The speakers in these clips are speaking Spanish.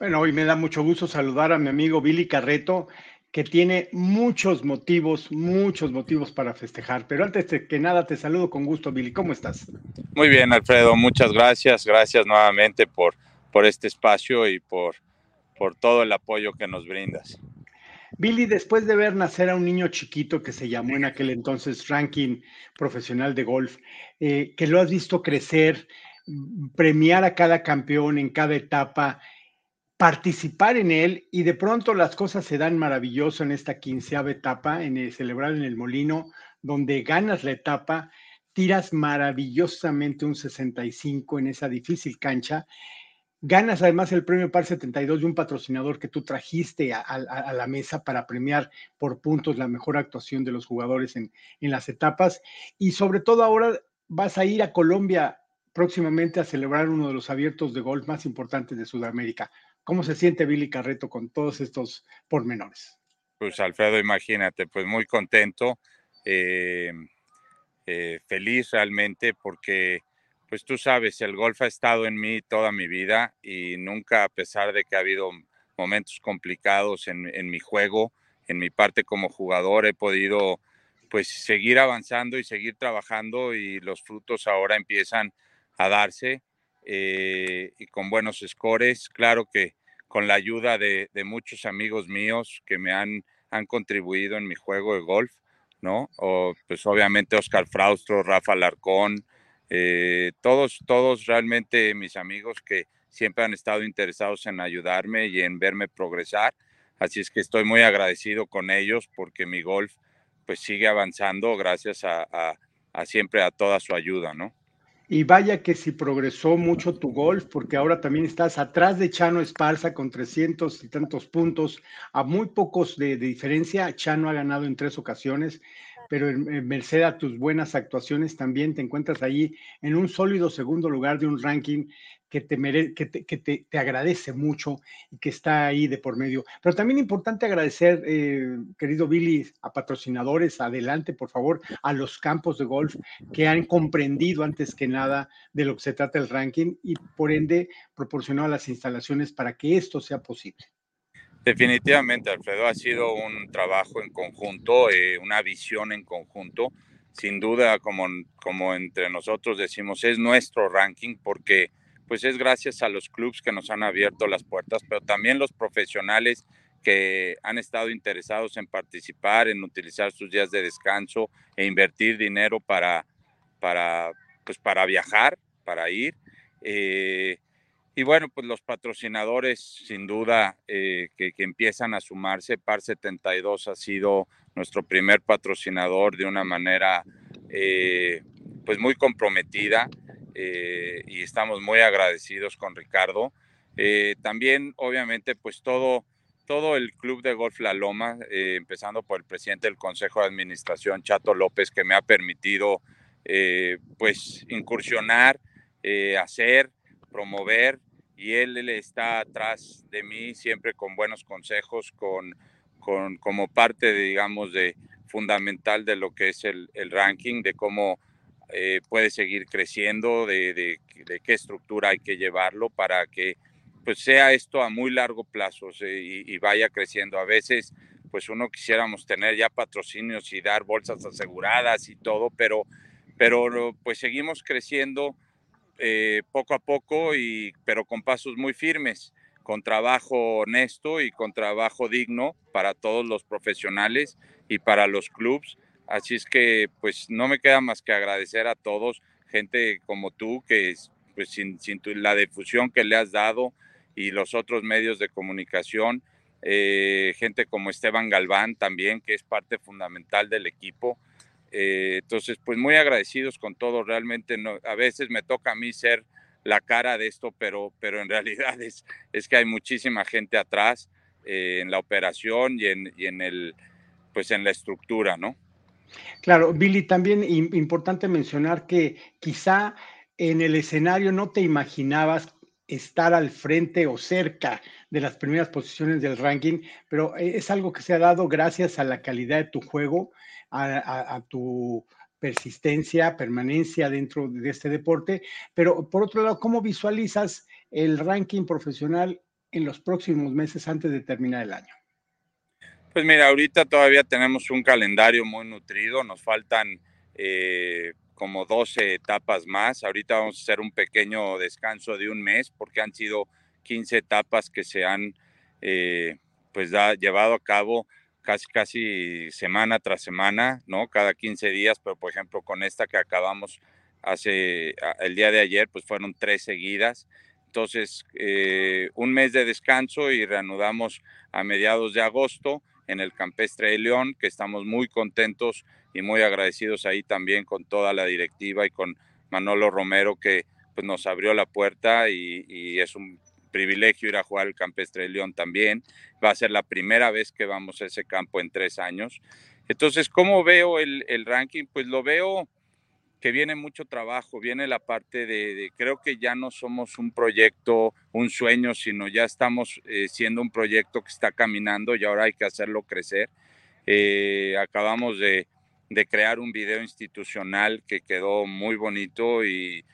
Bueno, hoy me da mucho gusto saludar a mi amigo Billy Carreto, que tiene muchos motivos, muchos motivos para festejar. Pero antes de que nada, te saludo con gusto, Billy. ¿Cómo estás? Muy bien, Alfredo. Muchas gracias. Gracias nuevamente por, por este espacio y por, por todo el apoyo que nos brindas. Billy, después de ver nacer a un niño chiquito que se llamó en aquel entonces ranking profesional de golf, eh, que lo has visto crecer, premiar a cada campeón en cada etapa, participar en él y de pronto las cosas se dan maravilloso en esta quinceava etapa, en el celebrar en el Molino, donde ganas la etapa, tiras maravillosamente un 65 en esa difícil cancha, ganas además el premio PAR 72 de un patrocinador que tú trajiste a, la mesa para premiar por puntos la mejor actuación de los jugadores en, en las etapas y sobre todo ahora vas a ir a Colombia próximamente a celebrar uno de los abiertos de golf más importantes de Sudamérica. ¿Cómo se siente Billy Carreto con todos estos pormenores? Pues Alfredo, imagínate, pues muy contento, eh, eh, feliz realmente porque pues tú sabes, el golf ha estado en mí toda mi vida y nunca, a pesar de que ha habido momentos complicados en, en, mi juego, en mi parte como jugador, he podido pues seguir avanzando y seguir trabajando y los frutos ahora empiezan a darse eh, y con buenos scores. Claro que con la ayuda de, muchos amigos míos que me han, han contribuido en mi juego de golf, ¿no? O, pues obviamente Oscar Fraustro, Rafa Larcón, eh, todos, todos realmente mis amigos que siempre han estado interesados en ayudarme y en verme progresar. Así es que estoy muy agradecido con ellos porque mi golf pues sigue avanzando gracias a, a siempre a toda su ayuda, ¿no? Y vaya que si progresó mucho tu golf, porque ahora también estás atrás de Chano Esparza con 300 y tantos puntos, a muy pocos de, diferencia. Chano ha ganado en tres ocasiones, pero en, merced a tus buenas actuaciones también te encuentras ahí en un sólido segundo lugar de un ranking que te, que, te, te, agradece mucho y que está ahí de por medio. Pero también importante agradecer, eh, querido Billy, a patrocinadores, adelante por favor, a los campos de golf que han comprendido antes que nada de lo que se trata el ranking y por ende proporcionado las instalaciones para que esto sea posible. Definitivamente, Alfredo, ha sido un trabajo en conjunto, eh, una visión en conjunto. Sin duda, como, como entre nosotros decimos, es nuestro ranking porque pues es gracias a los clubes que nos han abierto las puertas, pero también los profesionales que han estado interesados en participar, en utilizar sus días de descanso e invertir dinero para, para, pues para viajar, para ir. Eh, y bueno, pues los patrocinadores, sin duda, eh, que, empiezan a sumarse. PAR 72 ha sido nuestro primer patrocinador de una manera, eh, pues muy comprometida. Eh, y estamos muy agradecidos con Ricardo. También, obviamente, pues todo, todo el Club de Golf La Loma, empezando por el presidente del Consejo de Administración, Chato López, que me ha permitido, pues, incursionar, hacer, promover, y él, él, está atrás de mí siempre con buenos consejos, con, con, como parte, de, digamos, de fundamental de lo que es el, el ranking, de cómo eh, puede seguir creciendo, de, qué estructura hay que llevarlo para que pues sea esto a muy largo plazo y, vaya creciendo. A veces pues uno quisiéramos tener ya patrocinios y dar bolsas aseguradas y todo, pero, pero pues seguimos creciendo eh, poco a poco, y, pero con pasos muy firmes, con trabajo honesto y con trabajo digno para todos los profesionales y para los clubes Así es que pues no me queda más que agradecer a todos, gente como tú, que pues sin, la difusión que le has dado y los otros medios de comunicación, eh, gente como Esteban Galván también, que es parte fundamental del equipo. Eh, entonces, pues muy agradecidos con todo, realmente a veces me toca a mí ser la cara de esto, pero, pero en realidad es, es que hay muchísima gente atrás eh, en la operación y en, y en, el, pues en la estructura, ¿no? Claro, Billy, también importante mencionar que quizá en el escenario no te imaginabas estar al frente o cerca de las primeras posiciones del ranking, pero es algo que se ha dado gracias a la calidad de tu juego, a, tu persistencia, permanencia dentro de este deporte. Pero por otro lado, ¿cómo visualizas el ranking profesional en los próximos meses antes de terminar el año? Pues mira, ahorita todavía tenemos un calendario muy nutrido, nos faltan eh, como 12 etapas más. Ahorita vamos a hacer un pequeño descanso de un mes porque han sido 15 etapas que se han eh, pues da, llevado a cabo casi casi semana tras semana, ¿no? Cada 15 días, pero por ejemplo con esta que acabamos hace el día de ayer, pues fueron tres seguidas. Entonces, eh, un mes de descanso y reanudamos a mediados de agosto en el Campestre de León, que estamos muy contentos y muy agradecidos ahí también con toda la directiva y con Manolo Romero que pues, nos abrió la puerta y, es un privilegio ir a jugar el Campestre de León también. Va a ser la primera vez que vamos a ese campo en tres años. Entonces, ¿cómo veo el, el ranking? Pues lo veo que viene mucho trabajo, viene la parte de, creo que ya no somos un proyecto, un sueño, sino ya estamos eh, siendo un proyecto que está caminando y ahora hay que hacerlo crecer. Eh, acabamos de, crear un video institucional que quedó muy bonito y,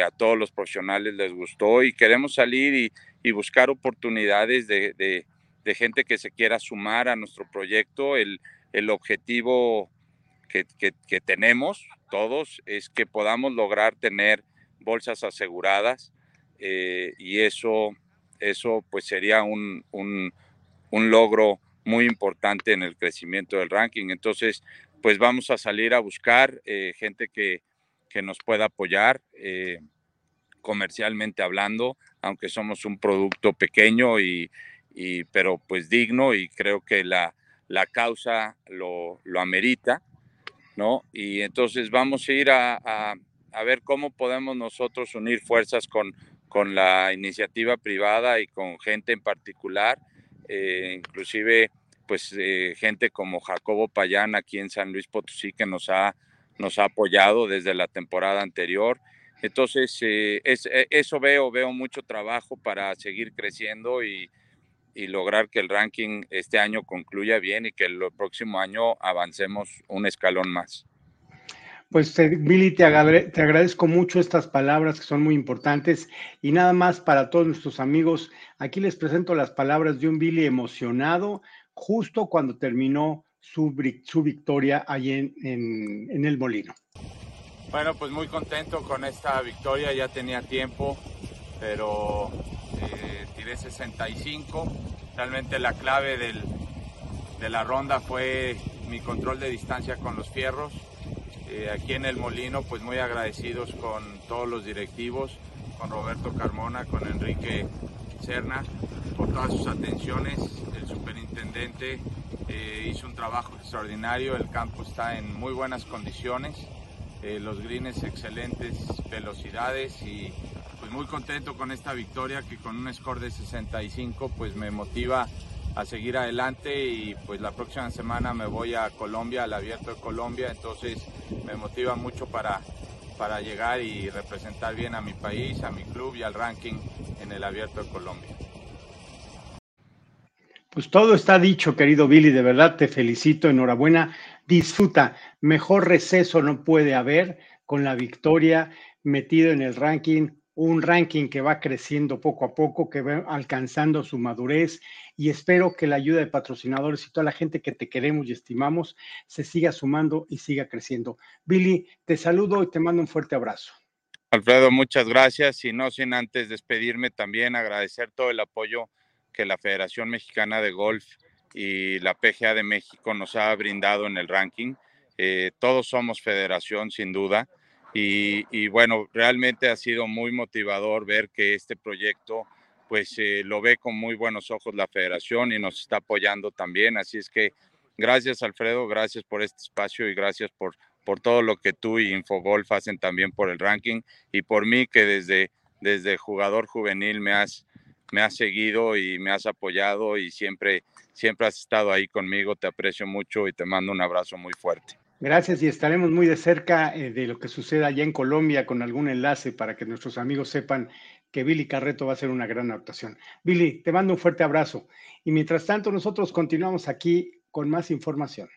a todos los profesionales les gustó y queremos salir y, buscar oportunidades de, gente que se quiera sumar a nuestro proyecto. El, el objetivo que, tenemos todos es que podamos lograr tener bolsas aseguradas eh, y eso, eso pues sería un, un, logro muy importante en el crecimiento del ranking. Entonces, pues vamos a salir a buscar eh, gente que, que, nos pueda apoyar eh, comercialmente hablando, aunque somos un producto pequeño y, y, pero pues digno y creo que la, la causa lo, lo amerita. ¿No? Y entonces vamos a ir a, ver cómo podemos nosotros unir fuerzas con, con la iniciativa privada y con gente en particular, eh, inclusive pues eh, gente como Jacobo Payán aquí en San Luis Potosí que nos ha, nos ha apoyado desde la temporada anterior. Entonces, eh, es, eso veo, veo mucho trabajo para seguir creciendo y, y lograr que el ranking este año concluya bien y que el próximo año avancemos un escalón más. Pues Billy, te, te, agradezco mucho estas palabras que son muy importantes y nada más para todos nuestros amigos, aquí les presento las palabras de un Billy emocionado justo cuando terminó su, su victoria ahí en, en, en el molino. Bueno, pues muy contento con esta victoria, ya tenía tiempo, pero tiré 65. Realmente la clave del, de la ronda fue mi control de distancia con los fierros. Eh, aquí en el Molino, pues muy agradecidos con todos los directivos, con Roberto Carmona, con Enrique Cerna, por todas sus atenciones. El superintendente eh, hizo un trabajo extraordinario, el campo está en muy buenas condiciones, eh, los greens excelentes velocidades y muy contento con esta victoria que con un score de 65 pues me motiva a seguir adelante y pues la próxima semana me voy a Colombia, al abierto de Colombia, entonces me motiva mucho para, para llegar y representar bien a mi país, a mi club y al ranking en el abierto de Colombia. Pues todo está dicho, querido Billy, de verdad te felicito, enhorabuena, disfruta, mejor receso no puede haber con la victoria metido en el ranking un ranking que va creciendo poco a poco, que va alcanzando su madurez y espero que la ayuda de patrocinadores y toda la gente que te queremos y estimamos se siga sumando y siga creciendo. Billy, te saludo y te mando un fuerte abrazo. Alfredo, muchas gracias y no sin antes despedirme también agradecer todo el apoyo que la Federación Mexicana de Golf y la PGA de México nos ha brindado en el ranking. Eh, todos somos federación, sin duda y, bueno, realmente ha sido muy motivador ver que este proyecto pues eh, lo ve con muy buenos ojos la federación y nos está apoyando también. Así es que gracias Alfredo, gracias por este espacio y gracias por, por todo lo que tú y Infogolf hacen también por el ranking y por mí que desde, desde jugador juvenil me has, me has seguido y me has apoyado y siempre, siempre has estado ahí conmigo. Te aprecio mucho y te mando un abrazo muy fuerte. Gracias y estaremos muy de cerca eh, de lo que suceda allá en Colombia con algún enlace para que nuestros amigos sepan que Billy Carreto va a ser una gran actuación. Billy, te mando un fuerte abrazo y mientras tanto nosotros continuamos aquí con más información.